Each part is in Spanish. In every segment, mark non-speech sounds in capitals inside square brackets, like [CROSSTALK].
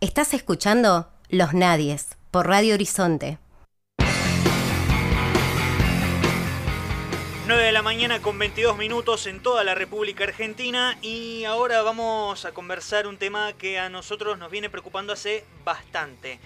Estás escuchando Los Nadies por Radio Horizonte. 9 de la mañana con 22 minutos en toda la República Argentina y ahora vamos a conversar un tema que a nosotros nos viene preocupando hace bastante.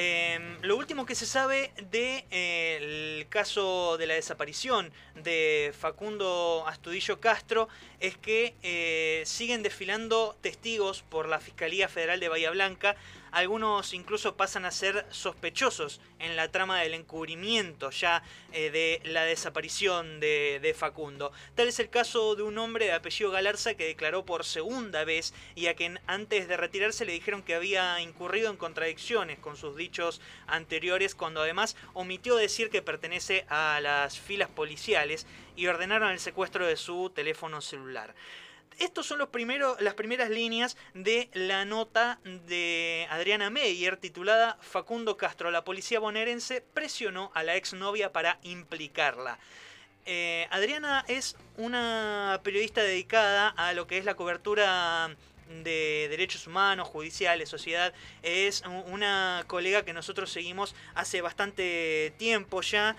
Em, lo último que se sabe del de, eh, caso de la desaparición de Facundo Astudillo Castro es que eh, siguen desfilando testigos por la Fiscalía Federal de Bahía Blanca algunos incluso pasan a ser sospechosos en la trama del encubrimiento ya eh, de la desaparición de, de, Facundo. Tal es el caso de un hombre de apellido Galarza que declaró por segunda vez y a quien antes de retirarse le dijeron que había incurrido en contradicciones con sus dichos anteriores cuando además omitió decir que pertenece a las filas policiales y ordenaron el secuestro de su teléfono celular. Estos son los primeros, las primeras líneas de la nota de Adriana Meyer titulada Facundo Castro, la policía bonaerense presionó a la exnovia para implicarla. Eh, Adriana es una periodista dedicada a lo que es la cobertura de derechos humanos, judiciales, sociedad. Es una colega que nosotros seguimos hace bastante tiempo ya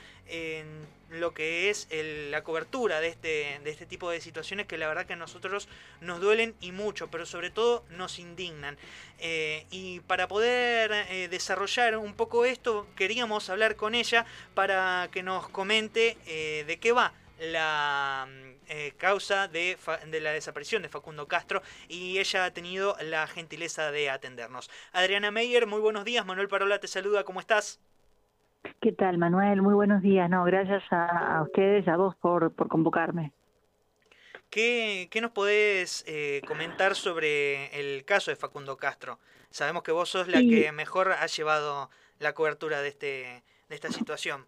lo que es la cobertura de este, de este tipo de situaciones que la verdad que a nosotros nos duelen y mucho, pero sobre todo nos indignan. Eh, y para poder eh, desarrollar un poco esto, queríamos hablar con ella para que nos comente eh, de qué va la causa de, de, la desaparición de Facundo Castro y ella ha tenido la gentileza de atendernos. Adriana Meyer, muy buenos días. Manuel Parola te saluda, ¿cómo estás? ¿Qué tal, Manuel? Muy buenos días. No, gracias a, ustedes, a vos por, por convocarme. ¿Qué, qué nos podés eh, comentar sobre el caso de Facundo Castro? Sabemos que vos sos la que mejor ha llevado la cobertura de, este, de esta situación.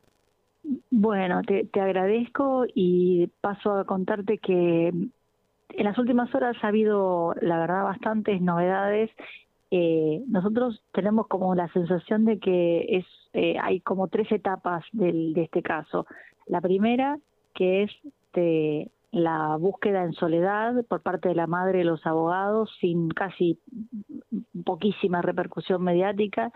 Bueno, te, te agradezco y paso a contarte que en las últimas horas ha habido, la verdad, bastantes novedades eh, nosotros tenemos como la sensación de que es eh, hay como tres etapas del, de este caso. La primera, que es de la búsqueda en soledad por parte de la madre y los abogados, sin casi poquísima repercusión mediática.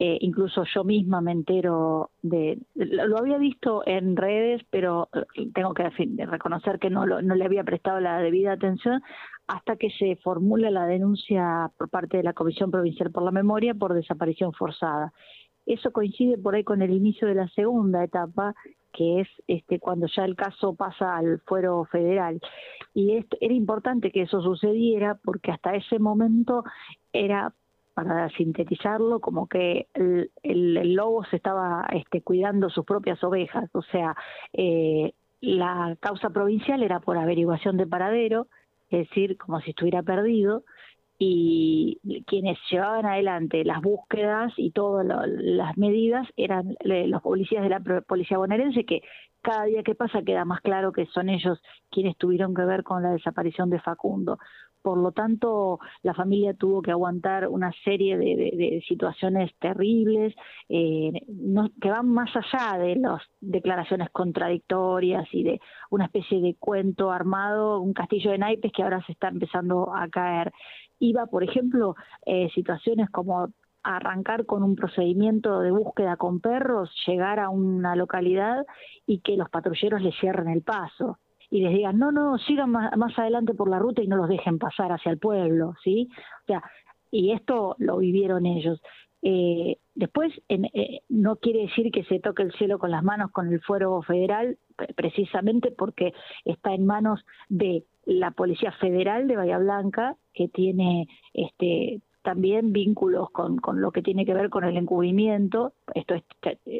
Eh, incluso yo misma me entero de, lo había visto en redes, pero eh, tengo que reconocer que no, no le había prestado la debida atención hasta que se formula la denuncia por parte de la Comisión Provincial por la Memoria por desaparición forzada. Eso coincide por ahí con el inicio de la segunda etapa, que es este cuando ya el caso pasa al fuero federal. Y era importante que eso sucediera porque hasta ese momento era para sintetizarlo, como que el, el, lobo se estaba este, cuidando sus propias ovejas, o sea, eh, la causa provincial era por averiguación de paradero, es decir, como si estuviera perdido, y quienes llevaban adelante las búsquedas y todas las medidas eran los policías de la policía bonaerense que cada día que pasa queda más claro que son ellos quienes tuvieron que ver con la desaparición de Facundo. Por lo tanto, la familia tuvo que aguantar una serie de, situaciones terribles eh, que van más allá de las declaraciones contradictorias y de una especie de cuento armado, un castillo de naipes que ahora se está empezando a caer. Iba, por ejemplo, eh, situaciones como arrancar con un procedimiento de búsqueda con perros, llegar a una localidad y que los patrulleros le cierren el paso y les digan, no, no, sigan más, más adelante por la ruta y no los dejen pasar hacia el pueblo, ¿sí? O sea, y esto lo vivieron ellos. Eh, después, eh, no quiere decir que se toque el cielo con las manos con el fuero federal, precisamente porque está en manos de la Policía Federal de Bahía Blanca, que tiene este también vínculos con, con lo que tiene que ver con el encubrimiento. Esto es,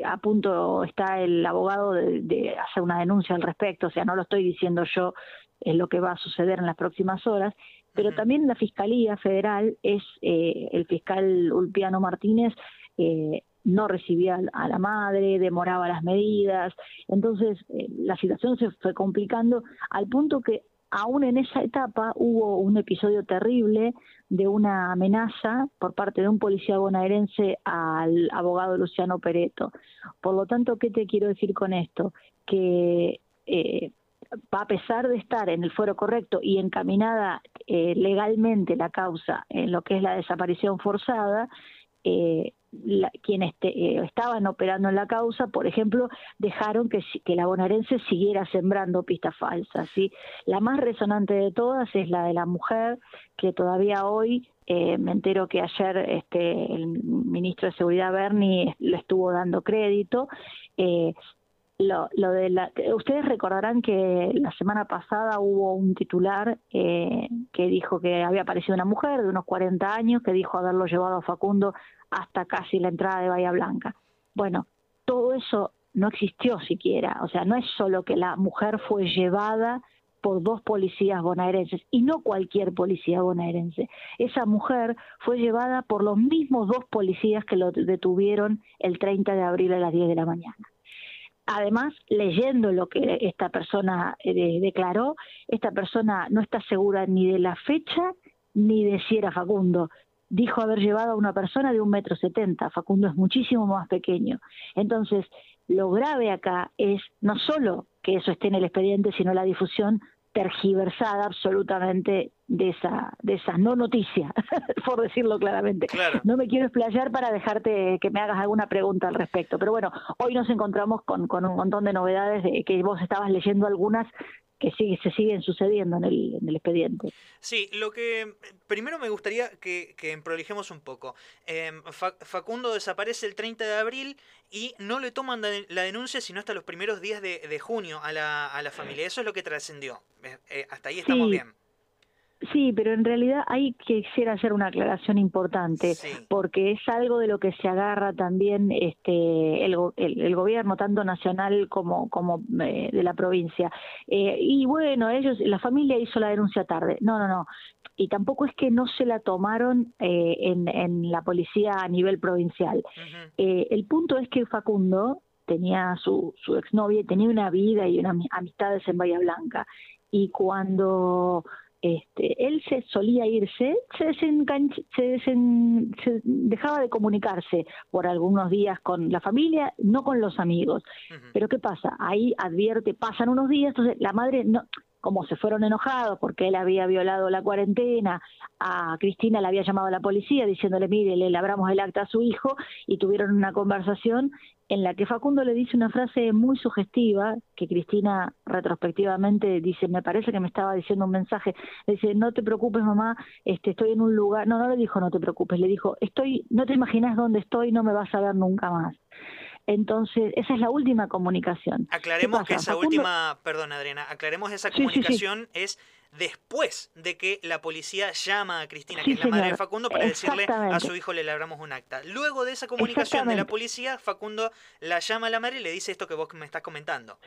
a punto está el abogado de, hacer una denuncia al respecto, o sea, no lo estoy diciendo yo, es lo que va a suceder en las próximas horas, pero también la Fiscalía Federal es eh, el fiscal Ulpiano Martínez. Eh, no recibía a la madre, demoraba las medidas, entonces eh, la situación se fue complicando al punto que aún en esa etapa hubo un episodio terrible de una amenaza por parte de un policía bonaerense al abogado Luciano Pereto. Por lo tanto, ¿qué te quiero decir con esto? Que eh, a pesar de estar en el fuero correcto y encaminada eh, legalmente la causa en lo que es la desaparición forzada, eh, quienes eh, estaban operando en la causa, por ejemplo, dejaron que, que la bonaerense siguiera sembrando pistas falsas. ¿sí? La más resonante de todas es la de la mujer, que todavía hoy eh, me entero que ayer este, el ministro de Seguridad Berni le estuvo dando crédito. Eh, lo, lo de la, ustedes recordarán que la semana pasada hubo un titular eh, que dijo que había aparecido una mujer de unos 40 años que dijo haberlo llevado a Facundo hasta casi la entrada de Bahía Blanca. Bueno, todo eso no existió siquiera, o sea, no es solo que la mujer fue llevada por dos policías bonaerenses y no cualquier policía bonaerense. Esa mujer fue llevada por los mismos dos policías que lo detuvieron el 30 de abril a las 10 de la mañana. Además, leyendo lo que esta persona eh, declaró, esta persona no está segura ni de la fecha ni de si era Facundo. Dijo haber llevado a una persona de un metro setenta. Facundo es muchísimo más pequeño. Entonces, lo grave acá es no solo que eso esté en el expediente, sino la difusión tergiversada absolutamente de esa de esa no noticia, [LAUGHS] por decirlo claramente. No me quiero explayar para dejarte que me hagas alguna pregunta al respecto, pero bueno, hoy nos encontramos con, con un montón de novedades de que vos estabas leyendo algunas que sí, se siguen sucediendo en el, en el expediente. Sí, lo que primero me gustaría que, que prolijemos un poco. Em, Facundo desaparece el 30 de abril y no le toman la denuncia sino hasta los primeros días de, de junio a la, a la familia. Eso es lo que trascendió. Eh, eh, hasta ahí estamos bien. Sí, pero en realidad hay que quisiera hacer una aclaración importante, porque es algo de lo que se agarra también este el, el, gobierno, tanto nacional como, como eh, de la provincia. Eh, y bueno, ellos, la familia hizo la denuncia tarde. No, no, no. Y tampoco es que no se la tomaron eh, en, en la policía a nivel provincial. el punto es que Facundo tenía su, su exnovia y tenía una vida y unas amistades en Bahía Blanca. Y cuando este, él se solía irse, se, se, dejaba de comunicarse por algunos días con la familia, no con los amigos. Pero ¿qué pasa? Ahí advierte, pasan unos días, entonces la madre no, como se fueron enojados porque él había violado la cuarentena, a Cristina le había llamado a la policía diciéndole, mire, le labramos el acta a su hijo y tuvieron una conversación en la que Facundo le dice una frase muy sugestiva, que Cristina retrospectivamente dice, me parece que me estaba diciendo un mensaje, le dice, no te preocupes mamá, este, estoy en un lugar, no, no le dijo no te preocupes, le dijo, estoy, no te imaginas dónde estoy, no me vas a ver nunca más. Entonces, esa es la última comunicación. Aclaremos que esa última, perdón Adriana, aclaremos esa comunicación es después de que la policía llama a Cristina, que es la madre de Facundo, para decirle a su hijo le labramos un acta. Luego de esa comunicación de la policía, Facundo la llama a la madre y le dice esto que vos me estás comentando.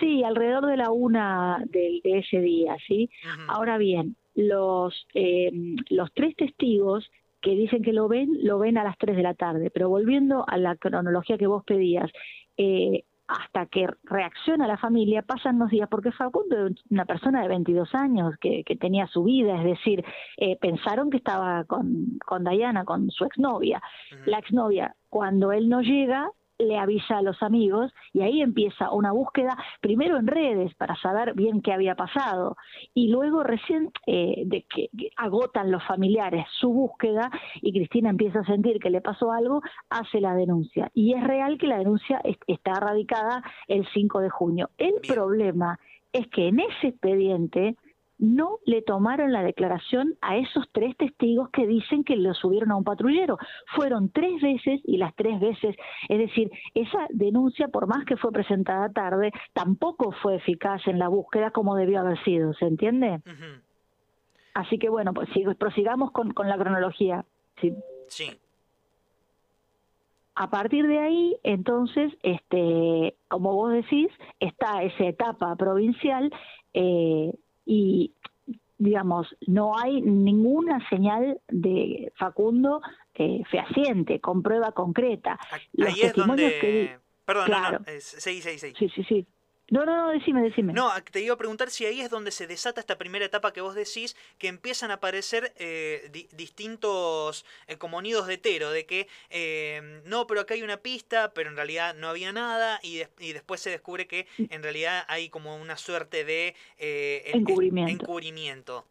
Sí, alrededor de la una de, ese día, ¿sí? Ahora bien, los, eh, los tres testigos que dicen que lo ven, lo ven a las 3 de la tarde. Pero volviendo a la cronología que vos pedías, eh, hasta que reacciona la familia pasan unos días, porque Facundo es una persona de 22 años que, que tenía su vida, es decir, eh, pensaron que estaba con, con Diana, con su exnovia. La exnovia, cuando él no llega, le avisa a los amigos y ahí empieza una búsqueda primero en redes para saber bien qué había pasado y luego recién eh, de que agotan los familiares su búsqueda y Cristina empieza a sentir que le pasó algo, hace la denuncia y es real que la denuncia está radicada el 5 de junio. El problema es que en ese expediente no le tomaron la declaración a esos tres testigos que dicen que lo subieron a un patrullero. Fueron tres veces y las tres veces, es decir, esa denuncia, por más que fue presentada tarde, tampoco fue eficaz en la búsqueda como debió haber sido, ¿se entiende? Así que bueno, pues prosigamos con, con la cronología. Sí. sí. A partir de ahí, entonces, este, como vos decís, está esa etapa provincial eh, y digamos, no hay ninguna señal de Facundo eh, fehaciente, con prueba concreta. Ahí es donde... Perdón, claro. no, no, sí, sí, sí. Sí, sí, sí. No, no, no, decime, decime. No, te iba a preguntar si ahí es donde se desata esta primera etapa que vos decís, que empiezan a aparecer eh, distintos eh, como nidos de tero, de que eh, no, pero acá hay una pista, pero en realidad no había nada, y, y después se descubre que mm. en realidad hay como una suerte de encubrimiento.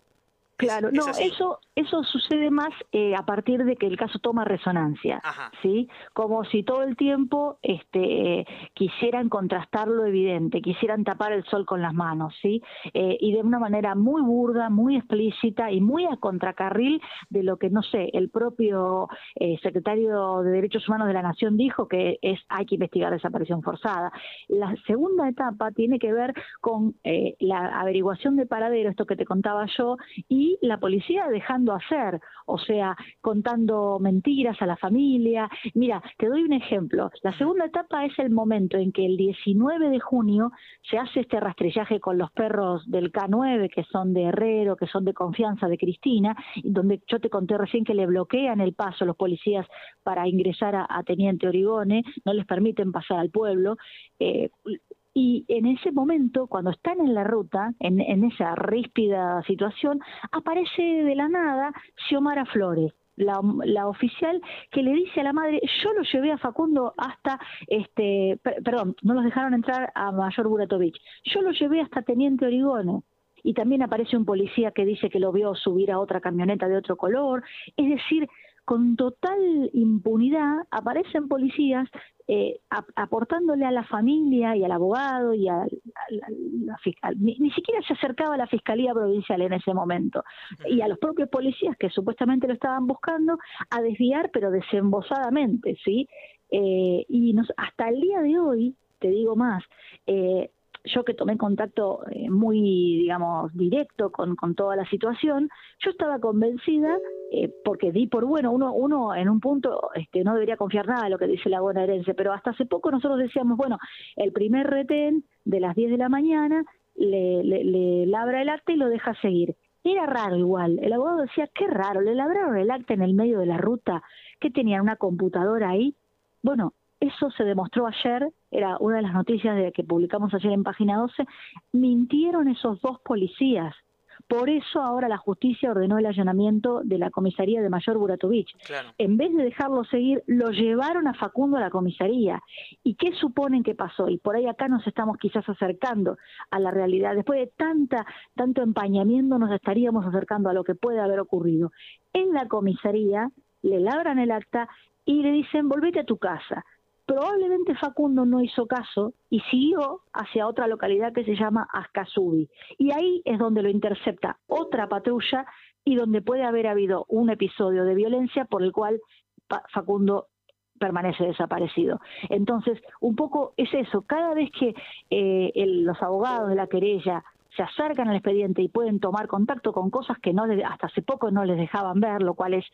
Claro, no, eso eso sucede más eh, a partir de que el caso toma resonancia, ¿sí? Como si todo el tiempo este, quisieran contrastar lo evidente, quisieran tapar el sol con las manos, ¿sí? Eh, y de una manera muy burda, muy explícita y muy a contracarril de lo que, no sé, el propio eh, secretario de Derechos Humanos de la Nación dijo que es hay que investigar desaparición forzada. La segunda etapa tiene que ver con la averiguación de paradero, esto que te contaba yo, y la policía dejando hacer, o sea, contando mentiras a la familia. Mira, te doy un ejemplo. La segunda etapa es el momento en que el 19 de junio se hace este rastrillaje con los perros del K9, que son de Herrero, que son de confianza de Cristina, donde yo te conté recién que le bloquean el paso los policías para ingresar a, Teniente Origone, no les permiten pasar al pueblo. Eh, y en ese momento, cuando están en la ruta, en, esa ríspida situación, aparece de la nada Xiomara Flores, la, la, oficial que le dice a la madre, yo lo llevé a Facundo hasta, este, perdón, no los dejaron entrar a Mayor Buratovich, yo lo llevé hasta Teniente Origone. Y también aparece un policía que dice que lo vio subir a otra camioneta de otro color. Es decir, con total impunidad aparecen policías eh, aportándole a la familia y al abogado y a, la fiscal. Ni, siquiera se acercaba a la Fiscalía Provincial en ese momento. Y a los propios policías que supuestamente lo estaban buscando a desviar, pero desembosadamente, ¿sí? Eh, y nos, hasta el día de hoy, te digo más, eh, yo que tomé contacto eh, muy, digamos, directo con, con, toda la situación, yo estaba convencida, eh, porque di por bueno, uno, uno en un punto este, no debería confiar nada en lo que dice la bonaerense, pero hasta hace poco nosotros decíamos, bueno, el primer retén de las 10 de la mañana le, le, labra el acta y lo deja seguir. Era raro igual, el abogado decía, qué raro, le labraron el acta en el medio de la ruta, que tenían una computadora ahí. Bueno, eso se demostró ayer, era una de las noticias de que publicamos ayer en página 12, mintieron esos dos policías. Por eso ahora la justicia ordenó el allanamiento de la comisaría de Mayor Buratovich. En vez de dejarlo seguir, lo llevaron a Facundo a la comisaría. ¿Y qué suponen que pasó? Y por ahí acá nos estamos quizás acercando a la realidad. Después de tanta, tanto empañamiento nos estaríamos acercando a lo que puede haber ocurrido. En la comisaría le labran el acta y le dicen, volvete a tu casa Probablemente Facundo no hizo caso y siguió hacia otra localidad que se llama Ascasubi. Y ahí es donde lo intercepta otra patrulla y donde puede haber habido un episodio de violencia por el cual Facundo permanece desaparecido. Entonces, un poco es eso, cada vez que eh, los abogados de la querella se acercan al expediente y pueden tomar contacto con cosas que no hasta hace poco no les dejaban ver, lo cual es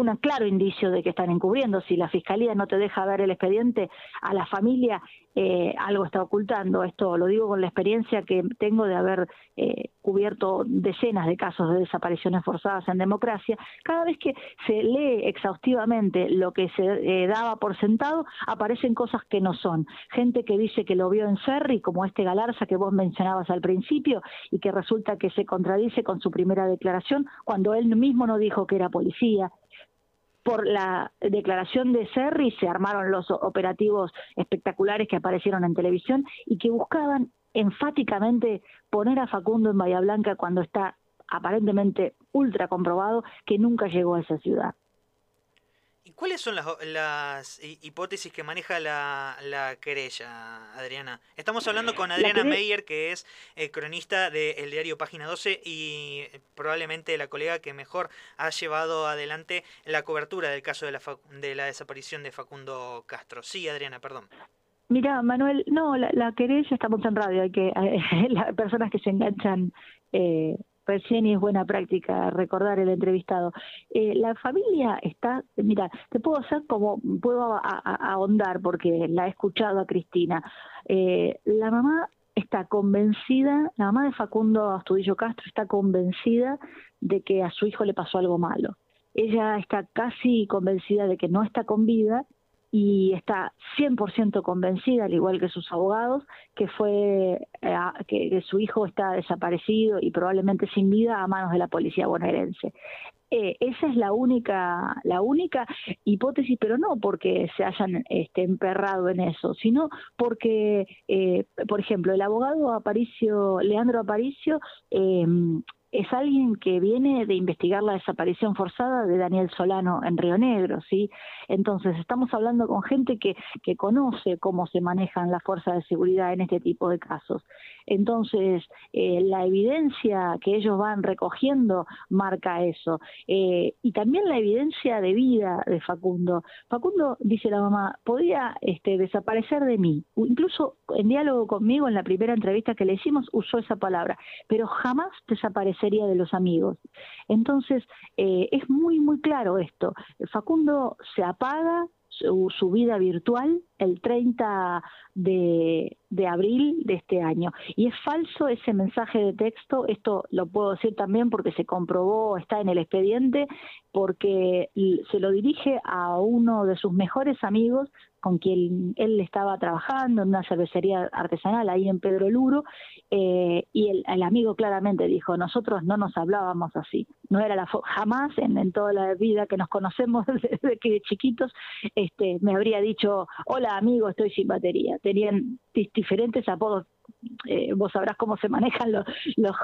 un claro indicio de que están encubriendo. Si la fiscalía no te deja ver el expediente a la familia, eh, algo está ocultando. Esto lo digo con la experiencia que tengo de haber eh, cubierto decenas de casos de desapariciones forzadas en democracia. Cada vez que se lee exhaustivamente lo que se eh, daba por sentado, aparecen cosas que no son. Gente que dice que lo vio en Serri, como este Galarza que vos mencionabas al principio, y que resulta que se contradice con su primera declaración cuando él mismo no dijo que era policía por la declaración de Serri se armaron los operativos espectaculares que aparecieron en televisión y que buscaban enfáticamente poner a Facundo en Bahía Blanca cuando está aparentemente ultra comprobado que nunca llegó a esa ciudad. ¿Y cuáles son las, hipótesis que maneja la, querella, Adriana? Estamos hablando con Adriana Meyer, que es eh, cronista del diario Página 12 y eh, probablemente la colega que mejor ha llevado adelante la cobertura del caso de la, de la desaparición de Facundo Castro. Sí, Adriana, perdón. Mira, Manuel, no, la, querella, estamos en radio, hay que, [LAUGHS] las personas que se enganchan eh, recién y es buena práctica recordar el entrevistado. Eh, la familia está, mira, te puedo hacer como, puedo ahondar porque la he escuchado a Cristina. Eh, la mamá está convencida, la mamá de Facundo Astudillo Castro está convencida de que a su hijo le pasó algo malo. Ella está casi convencida de que no está con vida y está 100% convencida, al igual que sus abogados, que fue eh, que, su hijo está desaparecido y probablemente sin vida a manos de la policía bonaerense. Eh, esa es la única, la única hipótesis, pero no porque se hayan este, emperrado en eso, sino porque, eh, por ejemplo, el abogado Aparicio, Leandro Aparicio, eh, es alguien que viene de investigar la desaparición forzada de Daniel Solano en Río Negro, ¿sí? Entonces, estamos hablando con gente que, que conoce cómo se manejan las fuerzas de seguridad en este tipo de casos. Entonces, eh, la evidencia que ellos van recogiendo marca eso. Eh, y también la evidencia de vida de Facundo. Facundo, dice la mamá, podía este, desaparecer de mí. Incluso en diálogo conmigo, en la primera entrevista que le hicimos, usó esa palabra, pero jamás de los amigos. Entonces, eh, es muy, muy claro esto. Facundo se apaga, su, vida virtual el 30 de, de, abril de este año. Y es falso ese mensaje de texto, esto lo puedo decir también porque se comprobó, está en el expediente, porque se lo dirige a uno de sus mejores amigos con quien él estaba trabajando en una cervecería artesanal ahí en Pedro Luro, eh, y el, amigo claramente dijo, nosotros no nos hablábamos así, no era la jamás en, toda la vida que nos conocemos [LAUGHS] desde que de chiquitos, este, me habría dicho, hola amigo, estoy sin batería, tenían diferentes apodos eh, vos sabrás cómo se manejan los,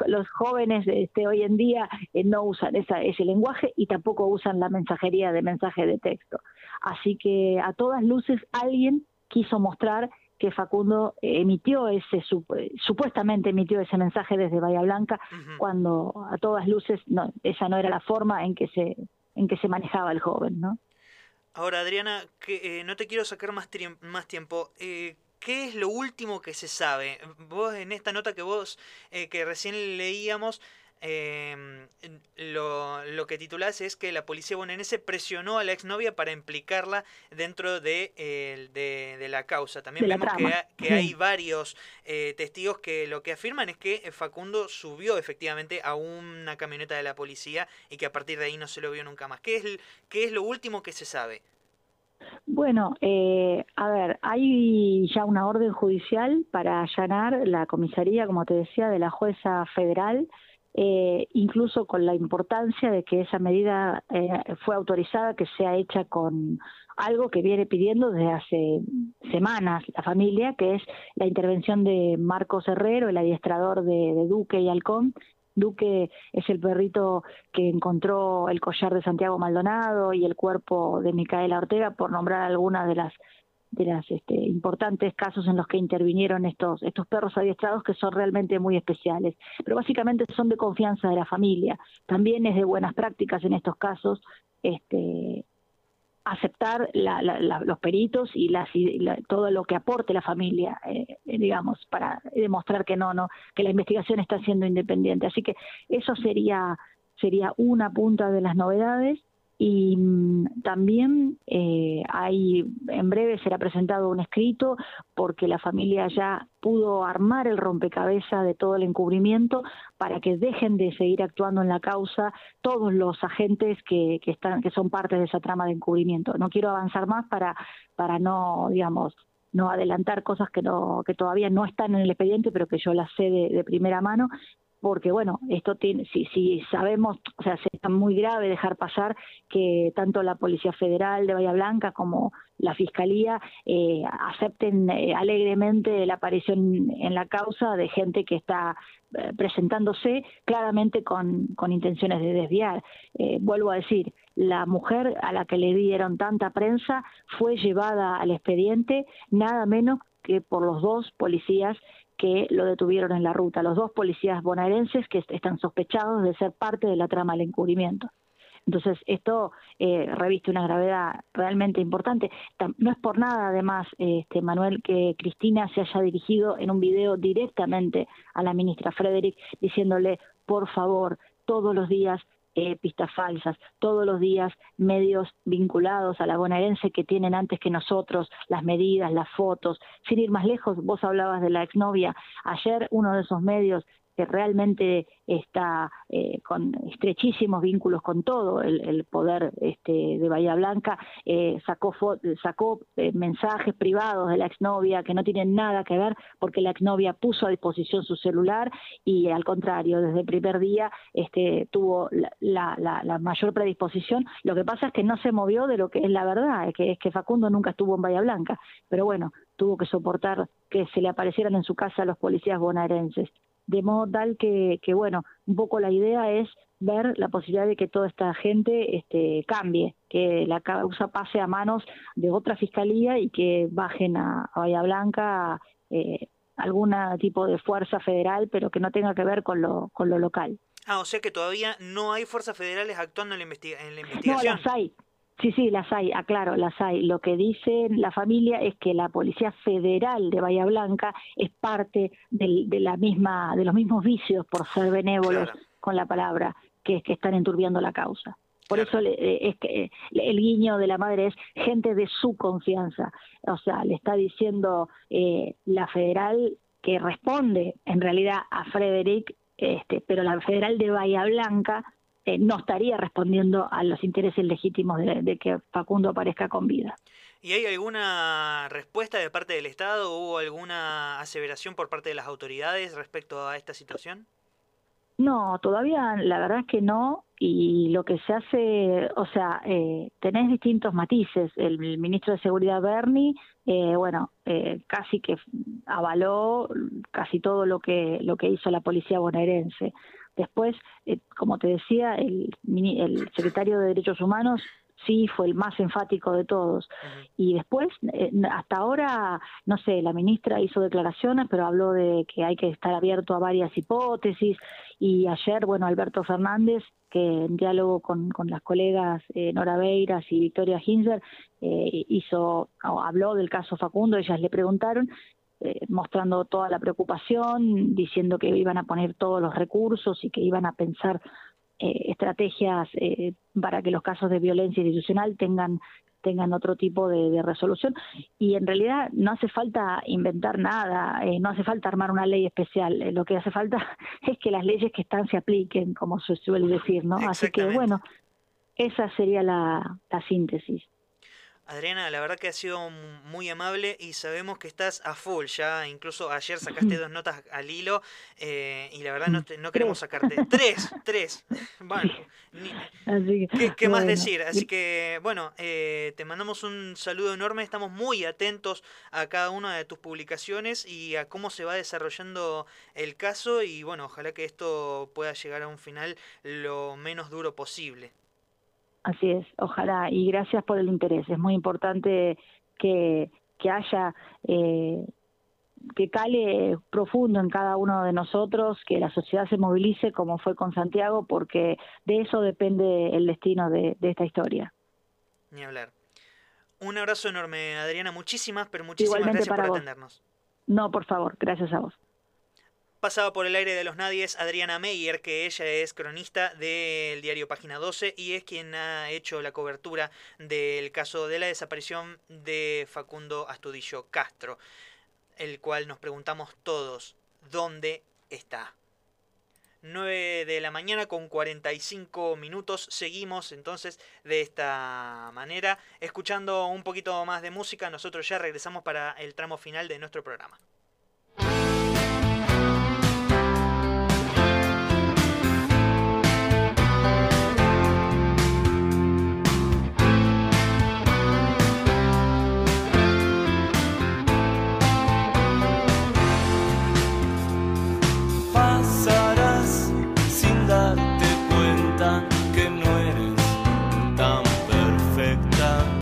los, jóvenes este, hoy en día, eh, no usan esa, ese lenguaje y tampoco usan la mensajería de mensaje de texto. Así que a todas luces alguien quiso mostrar que Facundo emitió ese supuestamente emitió ese mensaje desde Bahía Blanca cuando a todas luces no, esa no era la forma en que se en que se manejaba el joven, ¿no? Ahora, Adriana, que, eh, no te quiero sacar más, más tiempo. Eh, ¿Qué es lo último que se sabe? Vos en esta nota que vos, eh, que recién leíamos, eh, lo, lo, que titulás es que la policía bonaerense presionó a la exnovia para implicarla dentro de, de, la causa. También vemos que, que, hay varios eh, testigos que lo que afirman es que Facundo subió efectivamente a una camioneta de la policía y que a partir de ahí no se lo vio nunca más. ¿Qué es, qué es lo último que se sabe? Bueno, eh, a ver, hay ya una orden judicial para allanar la comisaría, como te decía, de la jueza federal, eh, incluso con la importancia de que esa medida eh, fue autorizada, que sea hecha con algo que viene pidiendo desde hace semanas la familia, que es la intervención de Marcos Herrero, el adiestrador de, de Duque y Halcón, Duque es el perrito que encontró el collar de Santiago Maldonado y el cuerpo de Micaela Ortega, por nombrar algunas de las de las este, importantes casos en los que intervinieron estos estos perros adiestrados que son realmente muy especiales. Pero básicamente son de confianza de la familia. También es de buenas prácticas en estos casos este aceptar los peritos y, todo lo que aporte la familia, eh, digamos, para demostrar que no, no, que la investigación está siendo independiente. Así que eso sería sería una punta de las novedades y mm, también eh, hay en breve será presentado un escrito porque la familia ya pudo armar el rompecabezas de todo el encubrimiento para que dejen de seguir actuando en la causa todos los agentes que, que están que son parte de esa trama de encubrimiento. No quiero avanzar más para para no digamos no adelantar cosas que no que todavía no están en el expediente pero que yo las sé de primera mano porque bueno, esto tiene, si, si sabemos, o sea, sería muy grave dejar pasar que tanto la Policía Federal de Bahía Blanca como la Fiscalía eh, acepten eh, alegremente la aparición en la causa de gente que está eh, presentándose claramente con, con, intenciones de desviar. vuelvo a decir, la mujer a la que le dieron tanta prensa fue llevada al expediente nada menos que por los dos policías que lo detuvieron en la ruta, los dos policías bonaerenses que están sospechados de ser parte de la trama del encubrimiento. Entonces, esto eh, reviste una gravedad realmente importante. No es por nada, además, este, Manuel, que Cristina se haya dirigido en un video directamente a la ministra Frederick diciéndole, por favor, todos los días eh, pistas falsas, todos los días medios vinculados a la bonaerense que tienen antes que nosotros las medidas, las fotos. Sin ir más lejos, vos hablabas de la exnovia. Ayer uno de esos medios que realmente está eh, con estrechísimos vínculos con todo el, poder este, de Bahía Blanca, eh, sacó, sacó eh, mensajes privados de la exnovia que no tienen nada que ver porque la exnovia puso a disposición su celular y al contrario, desde el primer día este, tuvo la, la, mayor predisposición. Lo que pasa es que no se movió de lo que es la verdad, que es que Facundo nunca estuvo en Bahía Blanca, pero bueno, tuvo que soportar que se le aparecieran en su casa los policías bonaerenses. De modo tal que, que, bueno, un poco la idea es ver la posibilidad de que toda esta gente este, cambie, que la causa pase a manos de otra fiscalía y que bajen a, Bahía Blanca eh, algún tipo de fuerza federal, pero que no tenga que ver con lo, con lo local. Ah, o sea que todavía no hay fuerzas federales actuando en la, en la investigación. No, las hay, Sí, sí, las hay, aclaro, las hay. Lo que dice la familia es que la Policía Federal de Bahía Blanca es parte de la misma, de los mismos vicios por ser benévolos con la palabra, que es que están enturbiando la causa. Por eso eh, es que el guiño de la madre es gente de su confianza. O sea, le está diciendo eh, la federal que responde en realidad a Frederick, este, pero la federal de Bahía Blanca eh, no estaría respondiendo a los intereses legítimos de, que Facundo aparezca con vida. ¿Y hay alguna respuesta de parte del Estado? ¿Hubo alguna aseveración por parte de las autoridades respecto a esta situación? No, todavía la verdad es que no. Y lo que se hace, o sea, eh, tenés distintos matices. El, ministro de Seguridad, Bernie, eh, bueno, eh, casi que avaló casi todo lo que, lo que hizo la policía bonaerense. Después, eh, como te decía, el, el secretario de Derechos Humanos sí fue el más enfático de todos. Y después, eh, hasta ahora, no sé, la ministra hizo declaraciones, pero habló de que hay que estar abierto a varias hipótesis. Y ayer, bueno, Alberto Fernández, que en diálogo con, con las colegas eh, Nora Beiras y Victoria Hinzer, eh, hizo, habló del caso Facundo, ellas le preguntaron eh, mostrando toda la preocupación, diciendo que iban a poner todos los recursos y que iban a pensar eh, estrategias eh, para que los casos de violencia institucional tengan tengan otro tipo de, resolución y en realidad no hace falta inventar nada, no hace falta armar una ley especial, lo que hace falta [LAUGHS] es que las leyes que están se apliquen, como se suele decir, ¿no? Así que bueno, esa sería la síntesis. Adriana, la verdad que ha sido muy amable y sabemos que estás a full ya. Incluso ayer sacaste [LAUGHS] dos notas al hilo eh, y la verdad no, no queremos sacarte. tres, [LAUGHS] tres. Bueno, ¿qué, más decir? Así que, bueno, eh, te mandamos un saludo enorme. Estamos muy atentos a cada una de tus publicaciones y a cómo se va desarrollando el caso. Y bueno, ojalá que esto pueda llegar a un final lo menos duro posible. Así es, ojalá, y gracias por el interés. Es muy importante que, que haya, eh, que cale profundo en cada uno de nosotros, que la sociedad se movilice como fue con Santiago, porque de eso depende el destino de, de esta historia. Ni hablar. Un abrazo enorme, Adriana. Muchísimas, pero muchísimas gracias por atendernos. No, por favor, gracias a vos. Pasaba por el aire de los nadies Adriana Meyer, que ella es cronista del diario Página 12 y es quien ha hecho la cobertura del caso de la desaparición de Facundo Astudillo Castro, el cual nos preguntamos todos, ¿dónde está? 9 de la mañana con 45 minutos. Seguimos entonces de esta manera, escuchando un poquito más de música. Nosotros ya regresamos para el tramo final de nuestro programa.